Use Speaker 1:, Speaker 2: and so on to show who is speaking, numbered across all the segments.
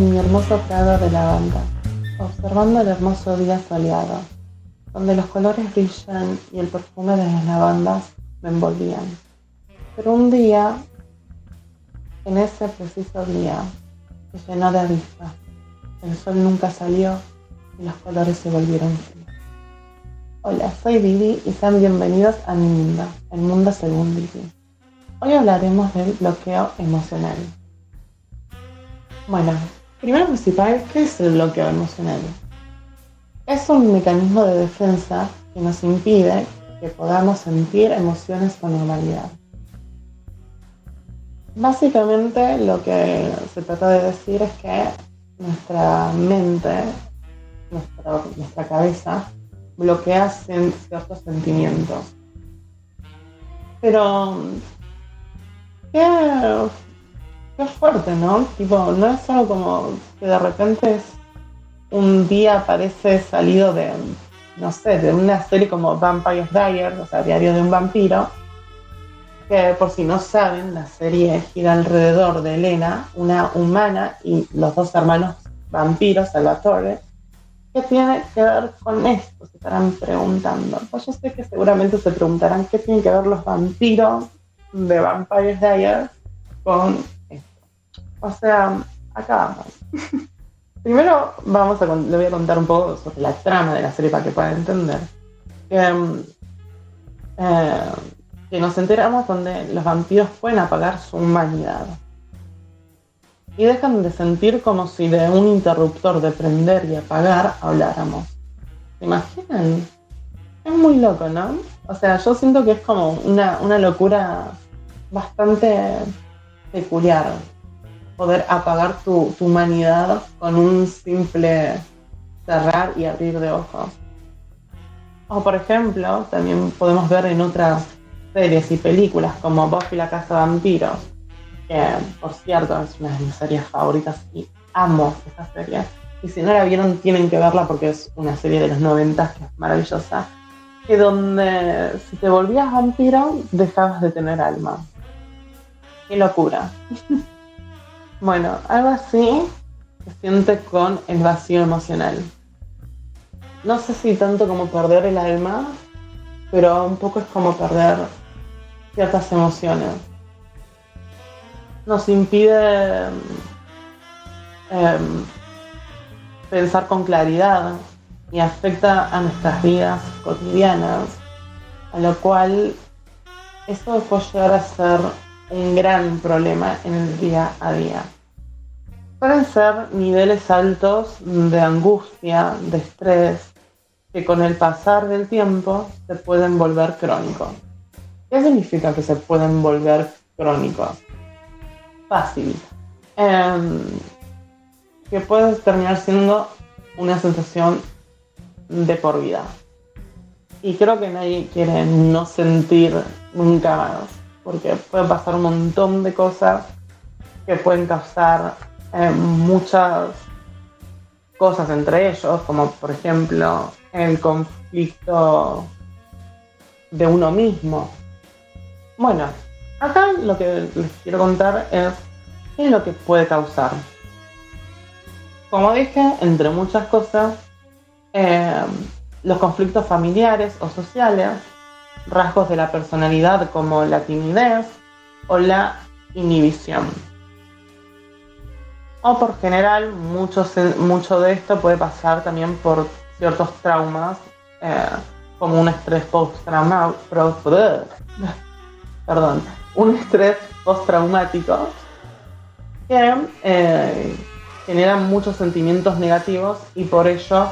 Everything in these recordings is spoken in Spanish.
Speaker 1: en mi hermoso prado de lavanda, observando el hermoso día soleado, donde los colores brillan y el perfume de las lavandas me envolvían. Pero un día, en ese preciso día, se llenó de avispa. El sol nunca salió y los colores se volvieron fríos. Hola, soy Vivi y sean bienvenidos a mi mundo, el mundo según Vivi. Hoy hablaremos del bloqueo emocional. Bueno, primero principal, ¿qué es el bloqueo emocional? Es un mecanismo de defensa que nos impide que podamos sentir emociones con normalidad. Básicamente lo que se trata de decir es que nuestra mente, nuestra, nuestra cabeza, bloquea ciertos sentimientos. Pero, qué, qué fuerte, ¿no? Tipo, no es algo como que de repente un día aparece salido de, no sé, de una serie como Vampire's Diaries, o sea, Diario de un vampiro, que por si no saben, la serie gira alrededor de Elena, una humana, y los dos hermanos vampiros, Salvatore, ¿Qué tiene que ver con esto? Se estarán preguntando. Pues yo sé que seguramente se preguntarán qué tienen que ver los vampiros de Vampires Diaries con. O sea, acá. Primero vamos a, le voy a contar un poco sobre la trama de la serie para que puedan entender. Que, mm, eh, que nos enteramos donde los vampiros pueden apagar su humanidad y dejan de sentir como si de un interruptor de prender y apagar habláramos. ¿Se imaginan? Es muy loco, ¿no? O sea, yo siento que es como una, locura bastante peculiar poder apagar tu, tu, humanidad con un simple cerrar y abrir de ojos. O por ejemplo, también podemos ver en otras series y películas como Buffy la Casa de Vampiros, que por cierto es una de mis series favoritas y amo esta serie. Y si no la vieron, tienen que verla porque es una serie de los 90 que es maravillosa. Que donde si te volvías vampiro, dejabas de tener alma. Qué locura. bueno, algo así se siente con el vacío emocional. No sé si tanto como perder el alma, pero un poco es como perder ciertas emociones nos impide em, pensar con claridad y afecta a nuestras vidas cotidianas, a lo cual eso puede llegar a ser un gran problema en el día a día. Pueden ser niveles altos de angustia, de estrés, que con el pasar del tiempo se pueden volver crónicos. ¿Qué significa que se pueden volver crónicos? fácil. Em, que puede terminar siendo una sensación de por vida. Y creo que nadie quiere no sentir nunca más, porque puede pasar un montón de cosas que pueden causar em, muchas cosas entre ellos, como por ejemplo el conflicto de uno mismo. Bueno, Acá lo que les quiero contar es qué es lo que puede causar. Como dije, entre muchas cosas, eh, los conflictos familiares o sociales, rasgos de la personalidad como la timidez o la inhibición. O por general, mucho, mucho de esto puede pasar también por ciertos traumas, eh, como un estrés post-traumático, perdón, un estrés postraumático que eh, genera muchos sentimientos negativos y por ello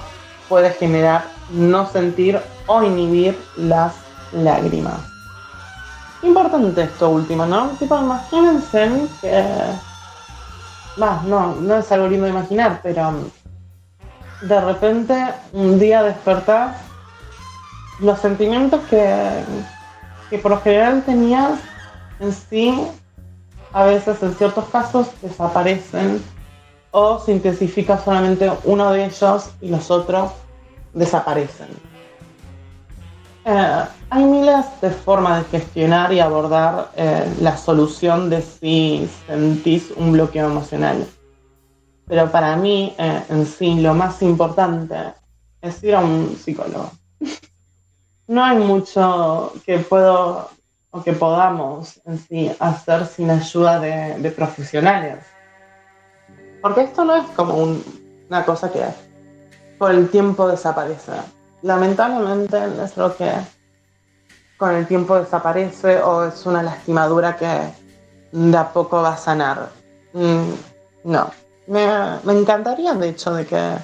Speaker 1: puede generar no sentir o inhibir las lágrimas. Importante esto último, ¿no? Tipo, imagínense que... Más, no, no es algo lindo imaginar, pero de repente un día despertás los sentimientos que, que por lo general tenías en sí, a veces en ciertos casos desaparecen o se intensifica solamente uno de ellos y los otros desaparecen. Eh, hay miles de formas de gestionar y abordar eh, la solución de si sentís un bloqueo emocional. pero para mí eh, en sí lo más importante es ir a un psicólogo. no hay mucho que puedo o que podamos en sí hacer sin ayuda de, profesionales. Porque esto no es como una cosa que por el tiempo desaparece. Lamentablemente es lo que con el tiempo desaparece o es una lastimadura que de a poco va a sanar. Mm, no, me, encantaría de hecho de que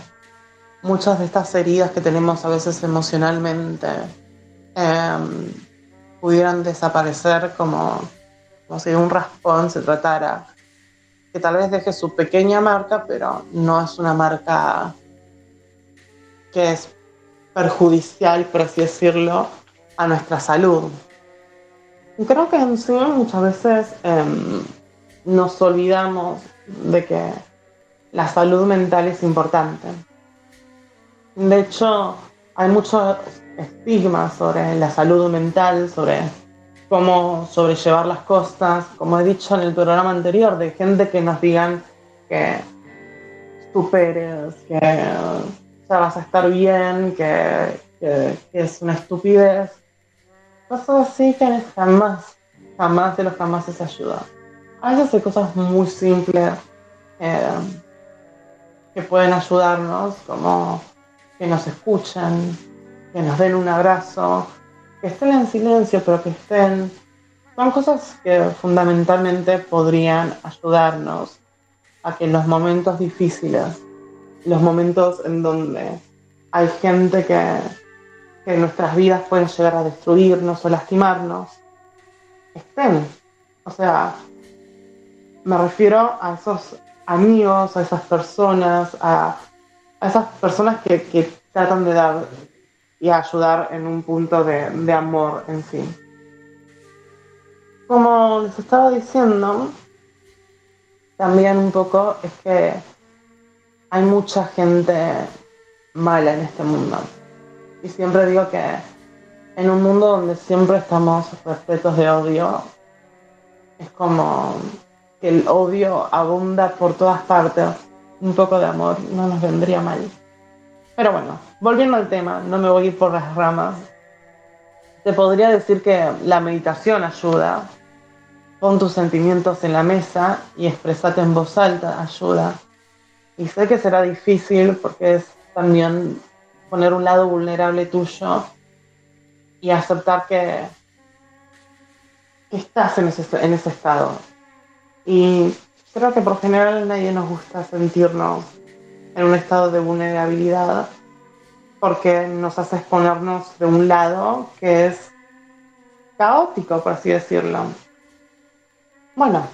Speaker 1: muchas de estas heridas que tenemos a veces emocionalmente em, pudieran desaparecer como, como si un raspón se tratara, que tal vez deje su pequeña marca, pero no es una marca que es perjudicial, por así decirlo, a nuestra salud. Creo que en sí muchas veces em, nos olvidamos de que la salud mental es importante. De hecho, hay muchos estigmas sobre la salud mental, sobre cómo sobrellevar las cosas, como he dicho en el programa anterior, de gente que nos digan que superes, que ya vas a estar bien, que es una estupidez cosas así que jamás, jamás de los jamás es ayuda. A veces hay cosas muy simples eh, que pueden ayudarnos, como que nos escuchen, que nos den un abrazo, que estén en silencio, pero que estén. Son cosas que fundamentalmente podrían ayudarnos a que en los momentos difíciles, los momentos en donde hay gente que que nuestras vidas pueden llegar a destruirnos o lastimarnos, estén. O sea, me refiero a esos amigos, a esas personas, a, esas personas que, tratan de dar y ayudar en un punto de, de amor en sí. Como les estaba diciendo, también un poco es que hay mucha gente mala en este mundo. Y siempre digo que en un mundo donde siempre estamos repletos de odio, es como que el odio abunda por todas partes. Un poco de amor no nos vendría mal. Pero bueno, volviendo al tema, no me voy a ir por las ramas. Te podría decir que la meditación ayuda. Pon tus sentimientos en la mesa y expresate en voz alta ayuda. Y sé que será difícil porque es también poner un lado vulnerable tuyo y aceptar que, estás en ese, en ese estado. Y creo que por general nadie nos gusta sentirnos en un estado de vulnerabilidad porque nos hace exponernos de un lado que es caótico, por así decirlo. Bueno,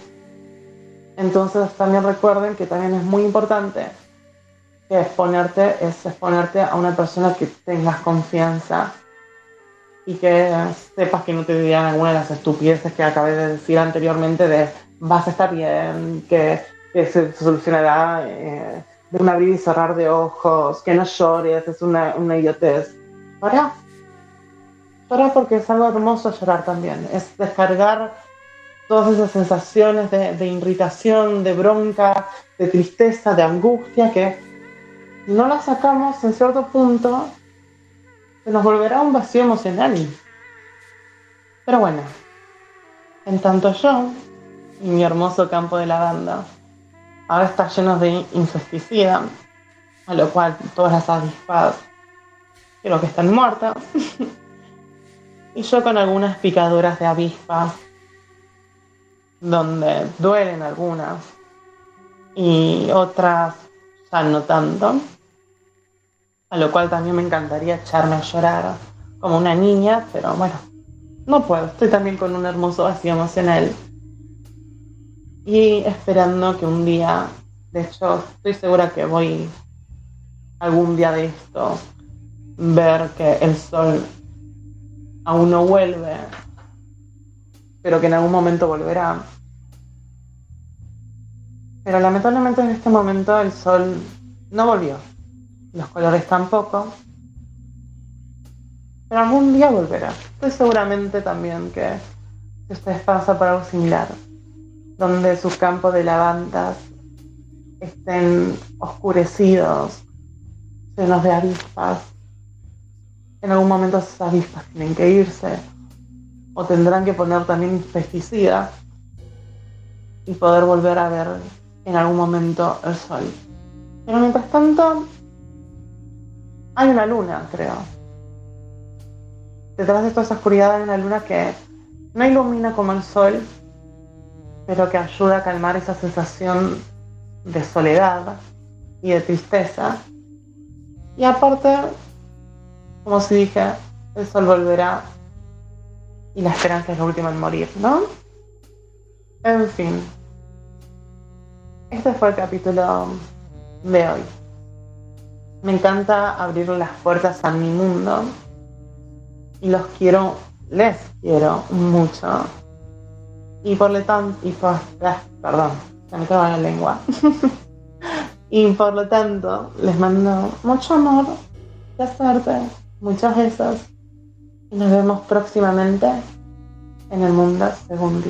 Speaker 1: entonces también recuerden que también es muy importante que exponerte exponerte a una persona que tengas confianza y que sepas que no te dirían alguna de las estupideces que acabé de decir anteriormente de vas a estar bien, que, se solucionará eh, de un abrir y cerrar de ojos, que no llores, es una, una idiotez. Para, para porque es algo hermoso llorar también, es descargar todas esas sensaciones de, irritación, de bronca, de tristeza, de angustia que no la sacamos en cierto punto, se nos volverá un vacío emocional. Pero bueno, en tanto yo y mi hermoso campo de lavanda ahora está lleno de insecticida, a lo cual todas las avispas creo que están muertas. y yo con algunas picaduras de avispas, donde duelen algunas y otras ya no tanto. A lo cual también me encantaría echarme a llorar como una niña, pero bueno, no puedo, estoy también con un hermoso vacío emocional. Y esperando que un día, de hecho estoy segura que voy algún día de esto, ver que el sol aún no vuelve, pero que en algún momento volverá. Pero lamentablemente en este momento el sol no volvió los colores tampoco. Pero algún día volverá. Estoy seguramente también que ustedes pasan por algo similar, donde su campo de lavandas estén oscurecidos, llenos de avispas. En algún momento esas avispas tienen que irse o tendrán que poner también pesticidas y poder volver a ver en algún momento el sol. Pero mientras tanto, hay una luna, creo. Detrás de toda esa oscuridad hay una luna que no ilumina como el sol, pero que ayuda a calmar esa sensación de soledad y de tristeza. Y aparte, como si dije, el sol volverá y la esperanza es la última en morir, ¿no? En fin, este fue el capítulo de hoy. Me encanta abrir las puertas a mi mundo y los quiero, les quiero mucho. Y por lo tanto, y por, ah, perdón, se me la lengua. y por lo tanto, les mando mucho amor, mucha suerte, muchos besos. Y nos vemos próximamente en el mundo según